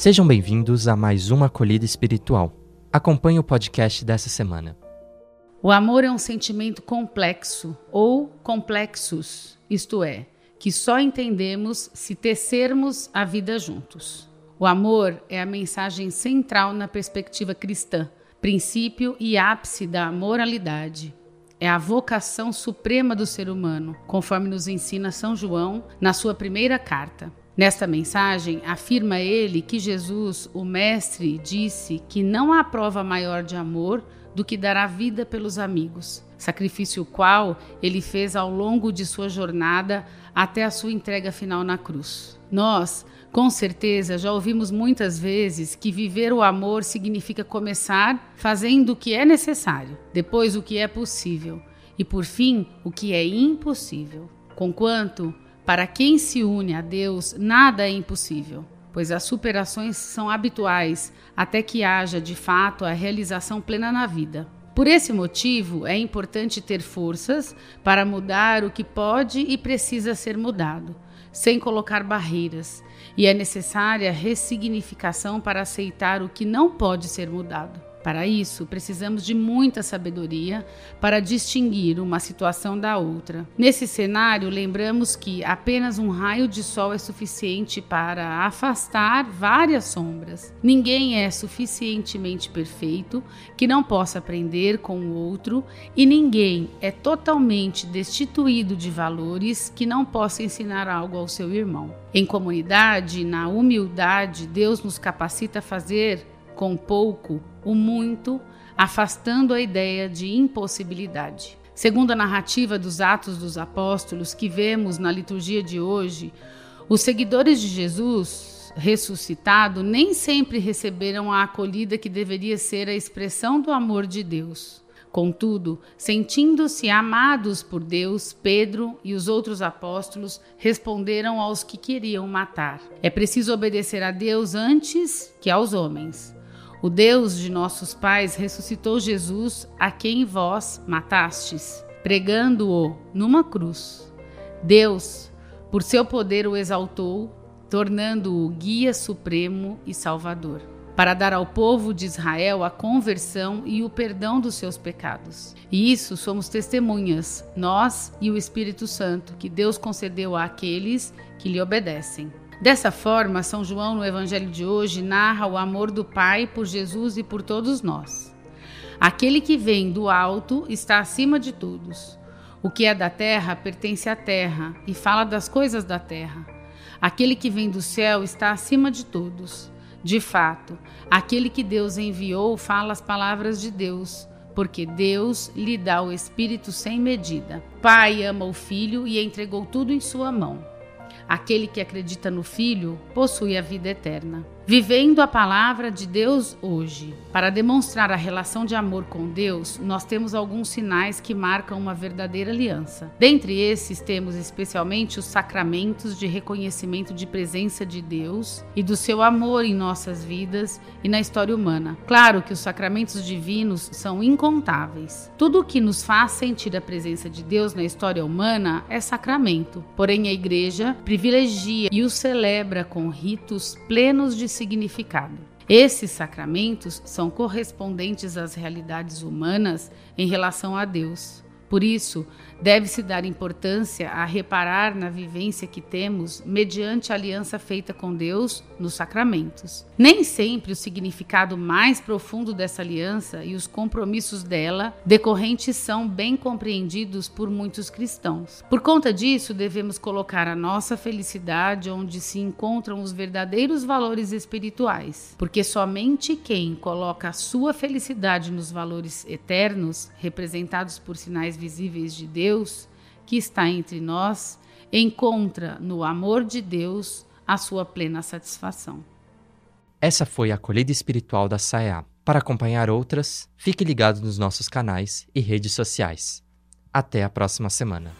Sejam bem-vindos a mais uma acolhida espiritual. Acompanhe o podcast dessa semana. O amor é um sentimento complexo ou complexos, isto é, que só entendemos se tecermos a vida juntos. O amor é a mensagem central na perspectiva cristã, princípio e ápice da moralidade. É a vocação suprema do ser humano, conforme nos ensina São João na sua primeira carta. Nesta mensagem, afirma ele que Jesus, o Mestre, disse que não há prova maior de amor do que dar a vida pelos amigos, sacrifício qual ele fez ao longo de sua jornada até a sua entrega final na cruz. Nós, com certeza, já ouvimos muitas vezes que viver o amor significa começar fazendo o que é necessário, depois o que é possível e, por fim, o que é impossível. Conquanto para quem se une a Deus, nada é impossível, pois as superações são habituais até que haja de fato a realização plena na vida. Por esse motivo, é importante ter forças para mudar o que pode e precisa ser mudado, sem colocar barreiras, e é necessária ressignificação para aceitar o que não pode ser mudado. Para isso, precisamos de muita sabedoria para distinguir uma situação da outra. Nesse cenário, lembramos que apenas um raio de sol é suficiente para afastar várias sombras. Ninguém é suficientemente perfeito que não possa aprender com o outro, e ninguém é totalmente destituído de valores que não possa ensinar algo ao seu irmão. Em comunidade, na humildade, Deus nos capacita a fazer com pouco o muito, afastando a ideia de impossibilidade. Segundo a narrativa dos Atos dos Apóstolos que vemos na liturgia de hoje, os seguidores de Jesus ressuscitado nem sempre receberam a acolhida que deveria ser a expressão do amor de Deus. Contudo, sentindo-se amados por Deus, Pedro e os outros apóstolos responderam aos que queriam matar: É preciso obedecer a Deus antes que aos homens. O Deus de nossos pais ressuscitou Jesus, a quem vós matastes, pregando-o numa cruz. Deus, por seu poder, o exaltou, tornando-o guia supremo e salvador, para dar ao povo de Israel a conversão e o perdão dos seus pecados. E isso somos testemunhas, nós e o Espírito Santo, que Deus concedeu àqueles que lhe obedecem. Dessa forma, São João, no Evangelho de hoje, narra o amor do Pai por Jesus e por todos nós. Aquele que vem do alto está acima de todos. O que é da terra pertence à terra e fala das coisas da terra. Aquele que vem do céu está acima de todos. De fato, aquele que Deus enviou fala as palavras de Deus, porque Deus lhe dá o Espírito sem medida. Pai ama o Filho e entregou tudo em sua mão. Aquele que acredita no Filho possui a vida eterna. Vivendo a palavra de Deus hoje, para demonstrar a relação de amor com Deus, nós temos alguns sinais que marcam uma verdadeira aliança. Dentre esses, temos especialmente os sacramentos de reconhecimento de presença de Deus e do seu amor em nossas vidas e na história humana. Claro que os sacramentos divinos são incontáveis. Tudo o que nos faz sentir a presença de Deus na história humana é sacramento. Porém, a Igreja privilegia e o celebra com ritos plenos de significado. Esses sacramentos são correspondentes às realidades humanas em relação a Deus. Por isso, deve-se dar importância a reparar na vivência que temos mediante a aliança feita com Deus nos sacramentos. Nem sempre o significado mais profundo dessa aliança e os compromissos dela decorrentes são bem compreendidos por muitos cristãos. Por conta disso, devemos colocar a nossa felicidade onde se encontram os verdadeiros valores espirituais, porque somente quem coloca a sua felicidade nos valores eternos, representados por sinais visíveis de Deus que está entre nós, encontra no amor de Deus a sua plena satisfação. Essa foi a acolhida espiritual da SAEA. Para acompanhar outras, fique ligado nos nossos canais e redes sociais. Até a próxima semana.